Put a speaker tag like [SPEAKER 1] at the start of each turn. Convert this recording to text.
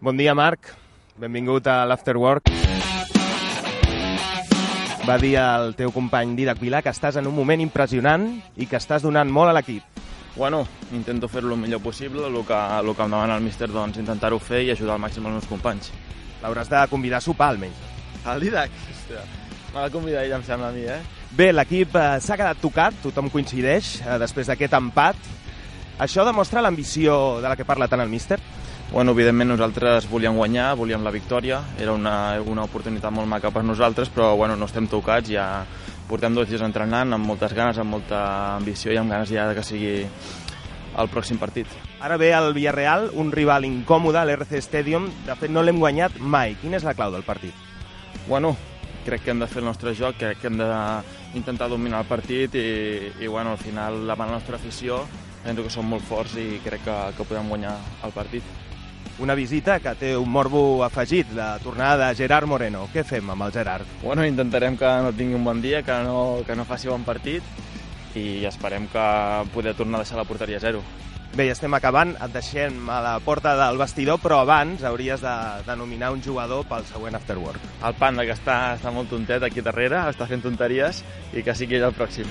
[SPEAKER 1] Bon dia, Marc. Benvingut a l'Afterwork. Va dir el teu company Didac Vilà que estàs en un moment impressionant i que estàs donant molt a l'equip.
[SPEAKER 2] Bueno, intento fer-lo el millor possible, el que, el que em demana el míster, doncs intentar-ho fer i ajudar al màxim els meus companys.
[SPEAKER 1] L'hauràs de convidar a sopar, almenys.
[SPEAKER 2] El Didac? Hòstia, m'ha de convidar ell, em sembla a mi, eh?
[SPEAKER 1] Bé, l'equip eh, s'ha quedat tocat, tothom coincideix, eh, després d'aquest empat. Això demostra l'ambició de la que parla tant el míster?
[SPEAKER 2] Bueno, evidentment nosaltres volíem guanyar, volíem la victòria, era una, una oportunitat molt maca per nosaltres, però bueno, no estem tocats, ja portem dos dies entrenant amb moltes ganes, amb molta ambició i amb ganes ja que sigui el pròxim partit.
[SPEAKER 1] Ara ve el Villarreal, un rival incòmode a l'RC Stadium. De fet, no l'hem guanyat mai. Quina és la clau del partit?
[SPEAKER 2] Bueno, crec que hem de fer el nostre joc, crec que hem d'intentar dominar el partit i, i bueno, al final, la nostra afició, penso que som molt forts i crec que, que podem guanyar el partit
[SPEAKER 1] una visita que té un morbo afegit, la tornada de Gerard Moreno. Què fem amb el Gerard?
[SPEAKER 2] Bueno, intentarem que no tingui un bon dia, que no, que no faci bon partit i esperem que poder tornar a deixar la porteria a zero.
[SPEAKER 1] Bé, ja estem acabant, et deixem a la porta del vestidor, però abans hauries de, de nominar un jugador pel següent Afterwork.
[SPEAKER 2] El Panda, que està, està molt tontet aquí darrere, està fent tonteries i que sigui ell el pròxim.